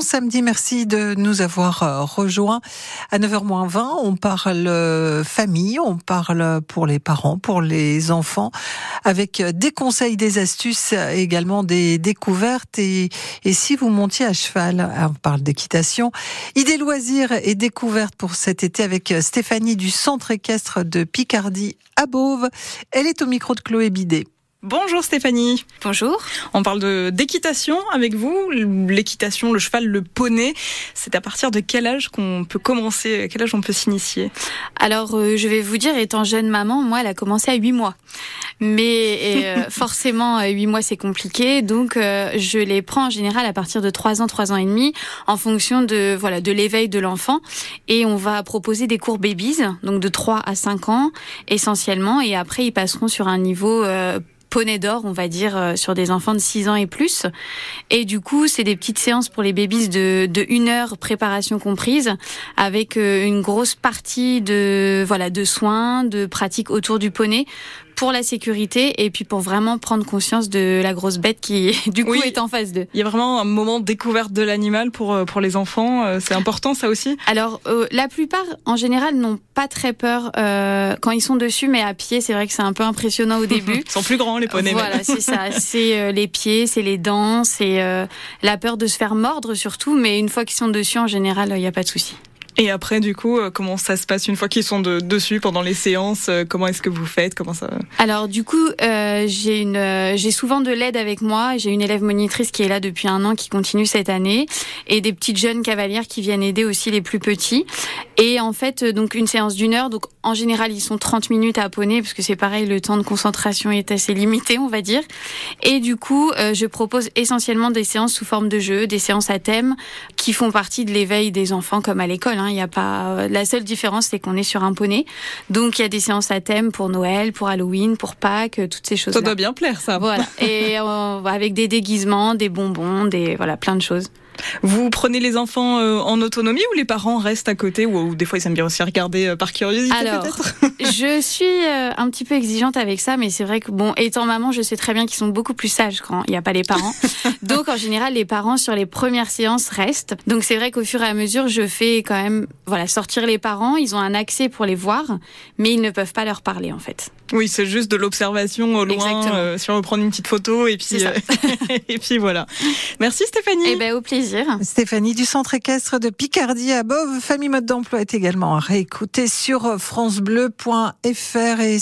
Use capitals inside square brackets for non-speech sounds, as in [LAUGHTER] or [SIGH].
bon samedi, merci de nous avoir euh, rejoints. À 9h20, on parle euh, famille, on parle pour les parents, pour les enfants, avec des conseils, des astuces, également des découvertes. Et, et si vous montiez à cheval, on parle d'équitation, idées loisirs et découvertes pour cet été avec Stéphanie du Centre équestre de Picardie à Beauve. Elle est au micro de Chloé Bidet. Bonjour Stéphanie. Bonjour. On parle de d'équitation avec vous. L'équitation, le cheval, le poney. C'est à partir de quel âge qu'on peut commencer À quel âge on peut s'initier? Alors, euh, je vais vous dire, étant jeune maman, moi, elle a commencé à 8 mois. Mais euh, [LAUGHS] forcément, 8 mois, c'est compliqué. Donc, euh, je les prends en général à partir de 3 ans, 3 ans et demi, en fonction de voilà de l'éveil de l'enfant. Et on va proposer des cours babies, donc de 3 à 5 ans essentiellement. Et après, ils passeront sur un niveau poney d'or, on va dire, euh, sur des enfants de 6 ans et plus. Et du coup, c'est des petites séances pour les babies de, de une heure, préparation comprise, avec euh, une grosse partie de, voilà, de soins, de pratiques autour du poney pour la sécurité et puis pour vraiment prendre conscience de la grosse bête qui [LAUGHS] du coup est en face d'eux. Il y a vraiment un moment de découverte de l'animal pour euh, pour les enfants, euh, c'est important ça aussi. Alors euh, la plupart en général n'ont pas très peur euh, quand ils sont dessus mais à pied, c'est vrai que c'est un peu impressionnant au début. [LAUGHS] ils sont plus grands les poneys. Voilà, [LAUGHS] c'est ça, c'est les pieds, c'est les dents, c'est la peur de se faire mordre surtout mais une fois qu'ils sont dessus en général, il n'y a pas de souci. Et après, du coup, euh, comment ça se passe une fois qu'ils sont de, dessus pendant les séances euh, Comment est-ce que vous faites Comment ça Alors, du coup, euh, j'ai une, euh, j'ai souvent de l'aide avec moi. J'ai une élève monitrice qui est là depuis un an, qui continue cette année, et des petites jeunes cavalières qui viennent aider aussi les plus petits. Et en fait, donc une séance d'une heure. Donc, en général, ils sont 30 minutes à poney, parce que c'est pareil, le temps de concentration est assez limité, on va dire. Et du coup, je propose essentiellement des séances sous forme de jeu, des séances à thème, qui font partie de l'éveil des enfants, comme à l'école. Hein. Il y a pas. La seule différence, c'est qu'on est sur un poney. Donc il y a des séances à thème pour Noël, pour Halloween, pour Pâques, euh, toutes ces choses. Ça doit bien plaire, ça. Voilà. Et euh, avec des déguisements, des bonbons, des voilà, plein de choses. Vous prenez les enfants euh, en autonomie ou les parents restent à côté ou, des fois ils aiment bien aussi regarder euh, par curiosité Alors, [LAUGHS] [LAUGHS] je suis euh, un petit peu exigeante avec ça, mais c'est vrai que bon, étant maman, je sais très bien qu'ils sont beaucoup plus sages quand il n'y a pas les parents. [LAUGHS] Donc en général, les parents sur les premières séances restent. Donc c'est vrai qu'au fur et à mesure, je fais quand même voilà sortir les parents. Ils ont un accès pour les voir, mais ils ne peuvent pas leur parler en fait. Oui, c'est juste de l'observation au loin, euh, si on veut prendre une petite photo et puis et puis voilà. Merci Stéphanie. Eh ben au plaisir. Stéphanie du Centre équestre de Picardie à Beauve. Famille mode d'emploi est également à réécouter sur francebleu.fr et c'est